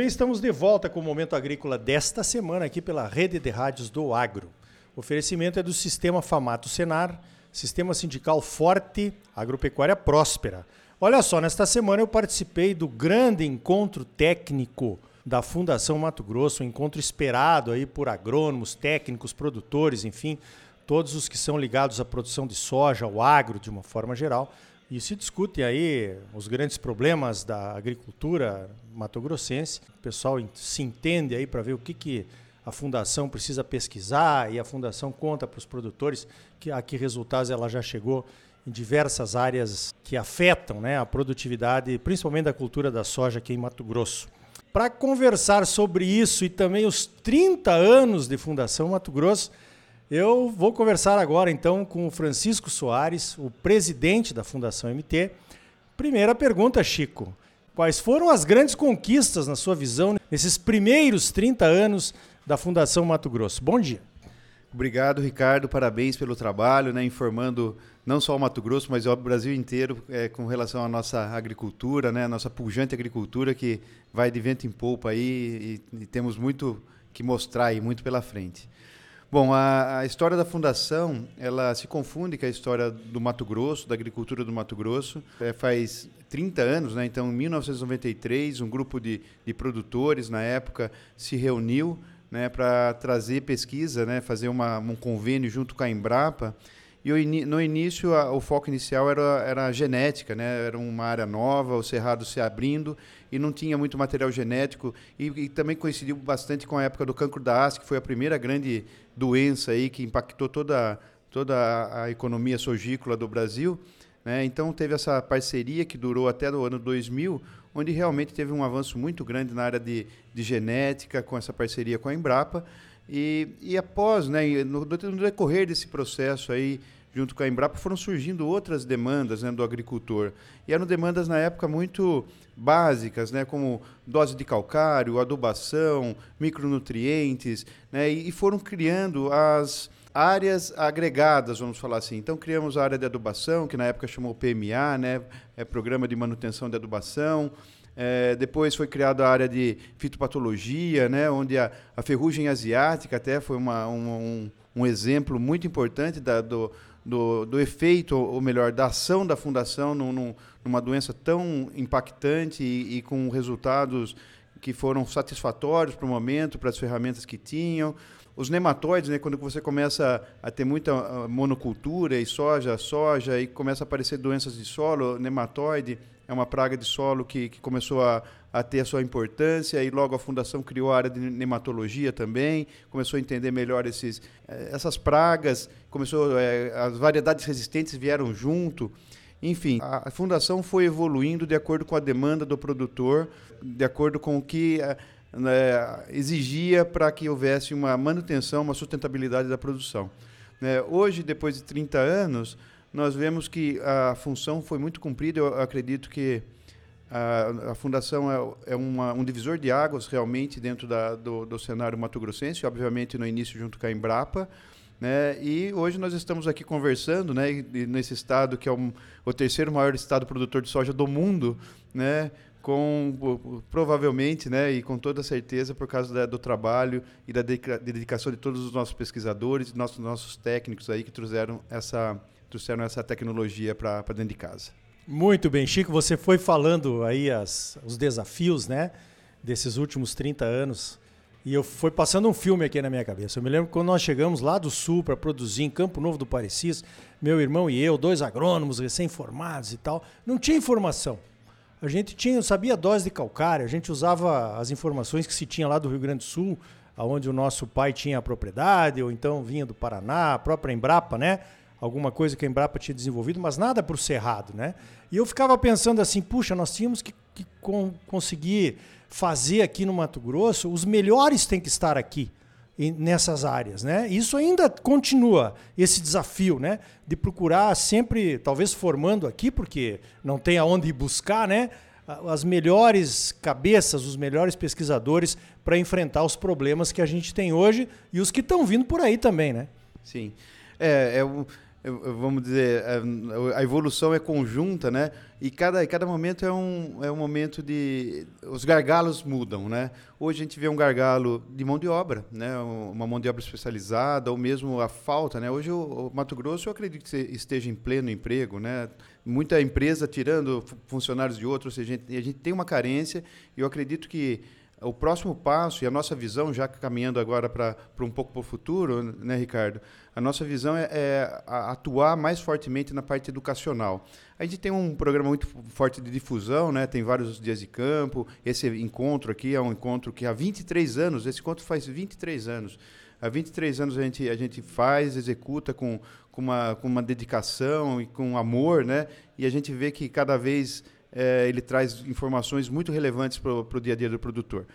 bem, estamos de volta com o Momento Agrícola desta semana aqui pela Rede de Rádios do Agro. O oferecimento é do Sistema Famato Senar, Sistema Sindical Forte, Agropecuária Próspera. Olha só, nesta semana eu participei do grande encontro técnico da Fundação Mato Grosso, um encontro esperado aí por agrônomos, técnicos, produtores, enfim, todos os que são ligados à produção de soja, ao agro de uma forma geral. E se discutem aí os grandes problemas da agricultura mato-grossense. O pessoal se entende aí para ver o que, que a fundação precisa pesquisar e a fundação conta para os produtores que a que resultados ela já chegou em diversas áreas que afetam né, a produtividade, principalmente da cultura da soja aqui em Mato Grosso. Para conversar sobre isso e também os 30 anos de Fundação Mato Grosso, eu vou conversar agora então com o Francisco Soares, o presidente da Fundação MT. Primeira pergunta, Chico. Quais foram as grandes conquistas, na sua visão, nesses primeiros 30 anos da Fundação Mato Grosso? Bom dia. Obrigado, Ricardo. Parabéns pelo trabalho, né, informando não só o Mato Grosso, mas o Brasil inteiro é, com relação à nossa agricultura, né, nossa pujante agricultura que vai de vento em polpa aí e, e temos muito que mostrar e muito pela frente. Bom, a, a, história da fundação ela se confunde com a história do Mato Grosso, da agricultura do Mato Grosso. É, faz 30 anos, né? então em 1993, um grupo de, de produtores na época se reuniu né, para trazer pesquisa, né, fazer uma, um convênio junto com a Embrapa. E no início, a, o foco inicial era, era a genética, né? era uma área nova, o cerrado se abrindo e não tinha muito material genético. E, e também coincidiu bastante com a época do cancro da haste, que foi a primeira grande doença aí que impactou toda, toda a economia sojícola do Brasil. Né? Então teve essa parceria que durou até o ano 2000, onde realmente teve um avanço muito grande na área de, de genética, com essa parceria com a Embrapa. E, e após, né, no, no decorrer desse processo aí, junto com a Embrapa, foram surgindo outras demandas né, do agricultor. E eram demandas, na época, muito básicas, né, como dose de calcário, adubação, micronutrientes, né, e, foram criando as áreas agregadas, vamos falar assim. Então, criamos a área de adubação, que na época chamou PMA, né, é Programa de Manutenção de Adubação, é, depois foi criada a área de fitopatologia, né, onde a, a ferrugem asiática até foi uma, um, um, exemplo muito importante da, do, do, do, efeito, ou melhor, da ação da fundação num, numa doença tão impactante e, e com resultados que foram satisfatórios para o momento, para as ferramentas que tinham. Os nematóides, né, quando você começa a ter muita ah, monocultura e soja, soja, e começa a aparecer doenças de solo, nematóide é uma praga de solo que, que começou a, a ter a sua importância e logo a fundação criou a área de nematologia também, começou a entender melhor esses, eh, essas pragas, começou é, as variedades resistentes vieram junto. Enfim, a fundação foi evoluindo de acordo com a demanda do produtor, de acordo com o que eh, né, exigia para que houvesse uma manutenção, uma sustentabilidade da produção. Né, hoje, depois de 30 anos, nós vemos que a função foi muito cumprida. Eu acredito que a, a fundação é, é uma, um divisor de águas realmente dentro da, do, do cenário mato-grossense, obviamente no início junto com a Embrapa. Né? E hoje nós estamos aqui conversando, né, nesse estado que é um, o terceiro maior estado produtor de soja do mundo, né, com provavelmente, né, e com toda certeza por causa da, do trabalho e da dedicação de todos os nossos pesquisadores, nossos nossos técnicos aí que trouxeram essa trouxeram essa tecnologia para dentro de casa. Muito bem, Chico, você foi falando aí as, os desafios, né, desses últimos 30 anos. E eu fui passando um filme aqui na minha cabeça. Eu me lembro quando nós chegamos lá do sul para produzir em Campo Novo do Parecis, meu irmão e eu, dois agrônomos recém-formados e tal, não tinha informação. A gente tinha, sabia dose de calcário, a gente usava as informações que se tinha lá do Rio Grande do Sul, aonde o nosso pai tinha a propriedade, ou então vinha do Paraná, a própria Embrapa, né? alguma coisa que a Embrapa tinha desenvolvido, mas nada para o Cerrado, né? E eu ficava pensando assim, puxa, nós tínhamos que, que com, conseguir fazer aqui no Mato Grosso, os melhores têm que estar aqui nessas áreas, né? Isso ainda continua esse desafio, né? De procurar sempre, talvez formando aqui, porque não tem aonde ir buscar, né? As melhores cabeças, os melhores pesquisadores para enfrentar os problemas que a gente tem hoje e os que estão vindo por aí também, né? Sim. É, é vamos dizer, a evolução é conjunta, né? E cada, cada momento é um, é um momento de... Os gargalos mudam, né? Hoje a gente vê um gargalo de mão de obra, né? Uma mão de obra especializada, ou mesmo a falta, né? Hoje o, Mato Grosso, eu acredito que esteja em pleno emprego, né? Muita empresa tirando funcionários de outros, a gente, a gente tem uma carência, e eu acredito que o próximo passo e a nossa visão, já caminhando agora para um pouco para o futuro, né, Ricardo? A nossa visão é, é, atuar mais fortemente na parte educacional. A gente tem um programa muito forte de difusão, né? tem vários dias de campo. Esse encontro aqui é um encontro que há 23 anos, esse encontro faz 23 anos. Há 23 anos a gente, a gente faz, executa com, com, uma, com uma dedicação e com amor, né? e a gente vê que cada vez é, ele traz informações muito relevantes para o dia a dia do produtor.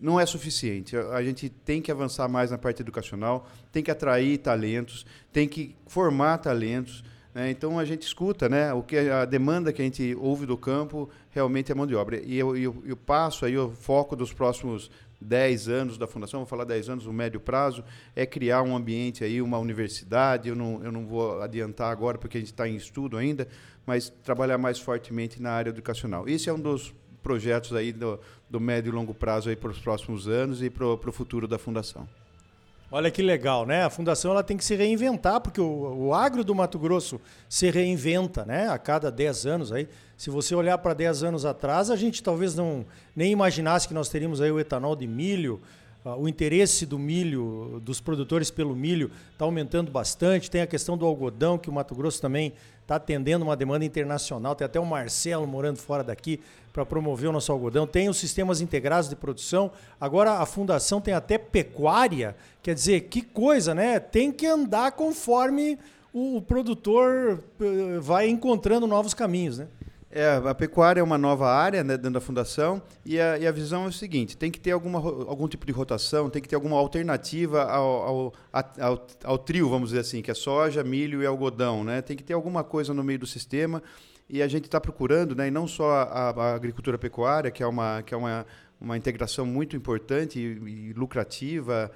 Não é suficiente. A, gente tem que avançar mais na parte educacional, tem que atrair talentos, tem que formar talentos. Né? Então a gente escuta, né? O que a demanda que a gente ouve do campo realmente é mão de obra. E eu, eu, eu passo aí o foco dos próximos 10 anos da fundação, vou falar 10 anos, o médio prazo, é criar um ambiente aí, uma universidade. Eu não, eu não vou adiantar agora porque a gente está em estudo ainda, mas trabalhar mais fortemente na área educacional. Esse é um dos projetos aí do, do médio e longo prazo aí para os próximos anos e para o futuro da fundação. Olha que legal, né? A fundação ela tem que se reinventar, porque o, o agro do Mato Grosso se reinventa, né? A cada 10 anos aí. Se você olhar para 10 anos atrás, a gente talvez não nem imaginasse que nós teríamos aí o etanol de milho, ah, o interesse do milho, dos produtores pelo milho, está aumentando bastante. Tem a questão do algodão, que o Mato Grosso também está atendendo uma demanda internacional. Tem até o Marcelo morando fora daqui para promover o nosso algodão. Tem os sistemas integrados de produção. Agora a fundação tem até pecuária. Quer dizer, que coisa, né? Tem que andar conforme o, o produtor eh, vai encontrando novos caminhos, né? É, a pecuária é uma nova área né, dentro da fundação e a, e a, visão é o seguinte: tem que ter alguma, algum tipo de rotação, tem que ter alguma alternativa ao, ao, ao, ao trio, vamos dizer assim, que é soja, milho e algodão. Né? Tem que ter alguma coisa no meio do sistema e a gente está procurando, né, e não só a, a, agricultura pecuária, que é uma, que é uma, uma integração muito importante e, e lucrativa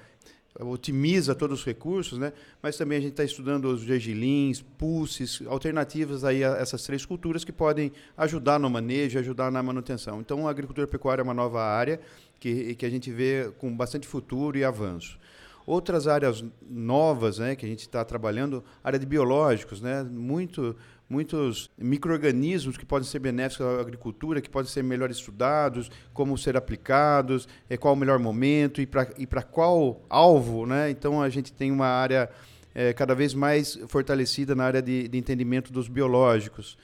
otimiza todos os recursos, né? mas também a gente está estudando os gergilins, pulses, alternativas aí a essas três culturas que podem ajudar no manejo, ajudar na manutenção. Então, a agricultura pecuária é uma nova área que, que a gente vê com bastante futuro e avanço. Outras áreas novas né, que a gente está trabalhando, área de biológicos, né, muito muitos micro-organismos que podem ser benéficos à agricultura, que podem ser melhor estudados, como ser aplicados, é, qual o melhor momento e para qual alvo. Né? Então, a gente tem uma área é, cada vez mais fortalecida na área de, de entendimento dos biológicos.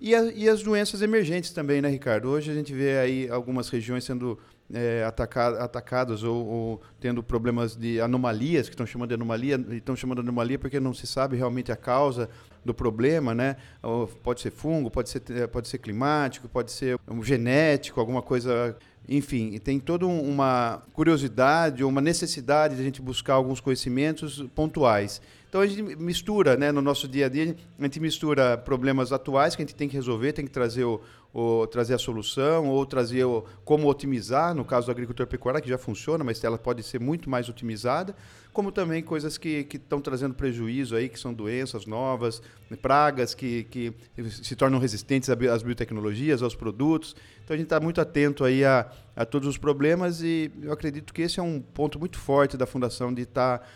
E, a, e, as doenças emergentes também, né, Ricardo? Hoje a gente vê aí algumas regiões sendo é, atacado, atacados ou, ou, tendo problemas de anomalias, que estão chamando de anomalia, estão chamando de anomalia porque não se sabe realmente a causa do problema, né? Ou pode ser fungo, pode ser, é, pode ser climático, pode ser um genético, alguma coisa enfim, tem toda uma curiosidade ou uma necessidade de a gente buscar alguns conhecimentos pontuais. Então a gente mistura, né, no nosso dia a dia, a gente mistura problemas atuais que a gente tem que resolver, tem que trazer o, ou trazer a solução, ou trazer o, como otimizar, no caso da agricultura pecuária, que já funciona, mas ela pode ser muito mais otimizada, como também coisas que estão trazendo prejuízo aí, que são doenças novas, pragas que, que se tornam resistentes às biotecnologias, aos produtos. Então a gente está muito atento aí a, a todos os problemas e eu acredito que esse é um ponto muito forte da Fundação de estar tá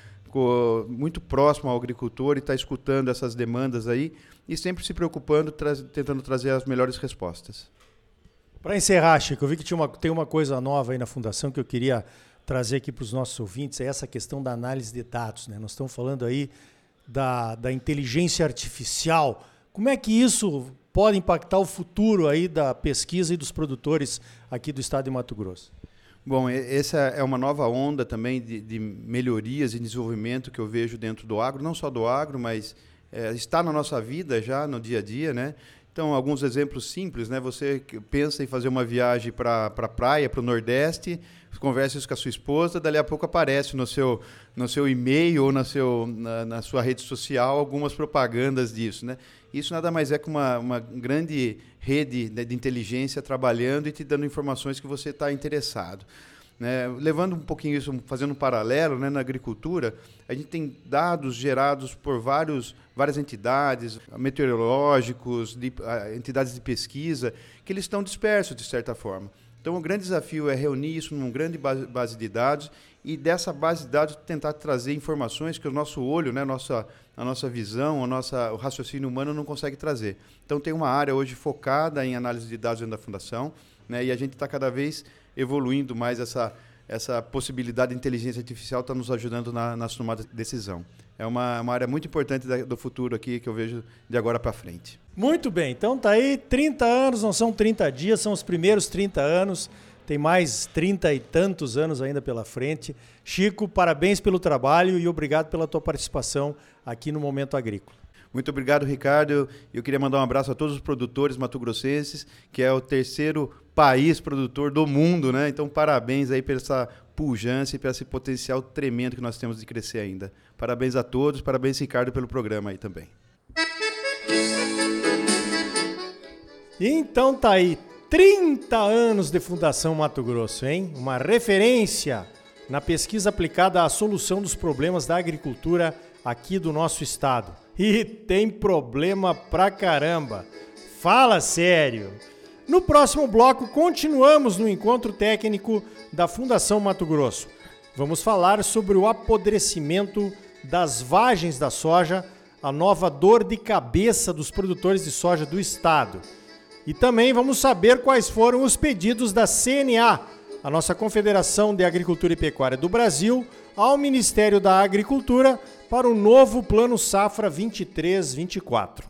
muito próximo ao agricultor e estar tá escutando essas demandas aí e sempre se preocupando, tra tentando trazer as melhores respostas. Para encerrar, Chico, eu vi que tinha uma, tem uma coisa nova aí na Fundação que eu queria trazer aqui para os nossos ouvintes, é essa questão da análise de dados. Né? Nós estamos falando aí da, da inteligência artificial. Como é que isso pode impactar o futuro aí da pesquisa e dos produtores aqui do estado de Mato Grosso? Bom, essa é uma nova onda também de, de melhorias e desenvolvimento que eu vejo dentro do agro, não só do agro, mas é, está na nossa vida já no dia a dia, né? Então, alguns exemplos simples, né? Você pensa em fazer uma viagem para a pra praia, para o Nordeste, conversa isso com a sua esposa, dali a pouco aparece no seu, no seu e-mail ou na, seu, na, na sua rede social algumas propagandas disso, né? Isso nada mais é que uma, uma grande rede né, de inteligência trabalhando e te dando informações que você está interessado. Né? Levando um pouquinho isso, fazendo um paralelo né, na agricultura, a gente tem dados gerados por vários, várias entidades, meteorológicos, de, entidades de pesquisa, que eles estão dispersos de certa forma. Então, o grande desafio é reunir isso numa grande base, base de dados e dessa base de dados tentar trazer informações que o nosso olho, né, nossa, a nossa visão, a nossa, o raciocínio humano não consegue trazer. Então, tem uma área hoje focada em análise de dados dentro da fundação né, e a gente está cada vez evoluindo mais essa, essa possibilidade de inteligência artificial está nos ajudando na, nas tomadas de decisão. É uma, uma área muito importante da, do futuro aqui que eu vejo de agora para frente. Muito bem, então tá aí 30 anos, não são 30 dias, são os primeiros 30 anos. Tem mais 30 e tantos anos ainda pela frente. Chico, parabéns pelo trabalho e obrigado pela tua participação aqui no Momento Agrícola. Muito obrigado, Ricardo. Eu queria mandar um abraço a todos os produtores mato-grossenses, que é o terceiro país produtor do mundo, né? Então, parabéns aí por essa pujança e por esse potencial tremendo que nós temos de crescer ainda. Parabéns a todos, parabéns, Ricardo, pelo programa aí também. Então tá aí, 30 anos de Fundação Mato Grosso, hein? Uma referência na pesquisa aplicada à solução dos problemas da agricultura aqui do nosso estado. E tem problema pra caramba. Fala sério! No próximo bloco, continuamos no encontro técnico da Fundação Mato Grosso. Vamos falar sobre o apodrecimento das vagens da soja, a nova dor de cabeça dos produtores de soja do estado. E também vamos saber quais foram os pedidos da CNA, a nossa Confederação de Agricultura e Pecuária do Brasil, ao Ministério da Agricultura para o novo Plano Safra 23-24.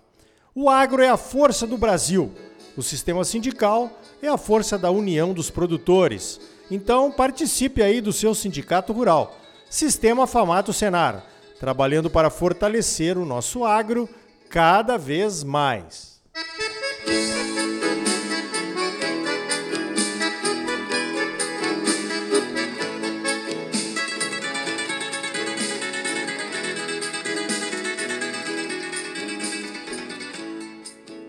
O agro é a força do Brasil o sistema sindical é a força da união dos produtores. Então participe aí do seu sindicato rural. Sistema Famato Senar, trabalhando para fortalecer o nosso agro cada vez mais.